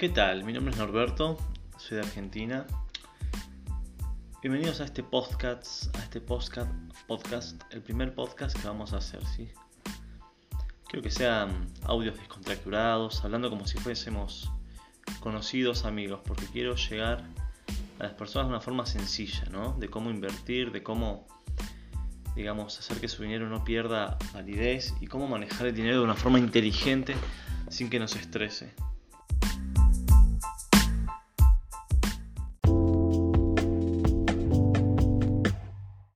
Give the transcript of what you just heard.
¿Qué tal? Mi nombre es Norberto, soy de Argentina. Bienvenidos a este podcast, a este podcast, podcast, el primer podcast que vamos a hacer, ¿sí? Quiero que sean audios descontracturados, hablando como si fuésemos conocidos amigos, porque quiero llegar a las personas de una forma sencilla, ¿no? De cómo invertir, de cómo, digamos, hacer que su dinero no pierda validez y cómo manejar el dinero de una forma inteligente sin que nos estrese.